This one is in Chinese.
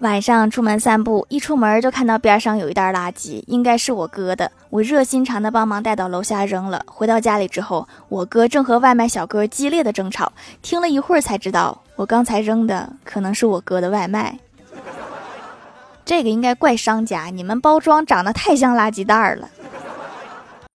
晚上出门散步，一出门就看到边上有一袋垃圾，应该是我哥的。我热心肠的帮忙带到楼下扔了。回到家里之后，我哥正和外卖小哥激烈的争吵。听了一会儿才知道，我刚才扔的可能是我哥的外卖。这个应该怪商家，你们包装长得太像垃圾袋了。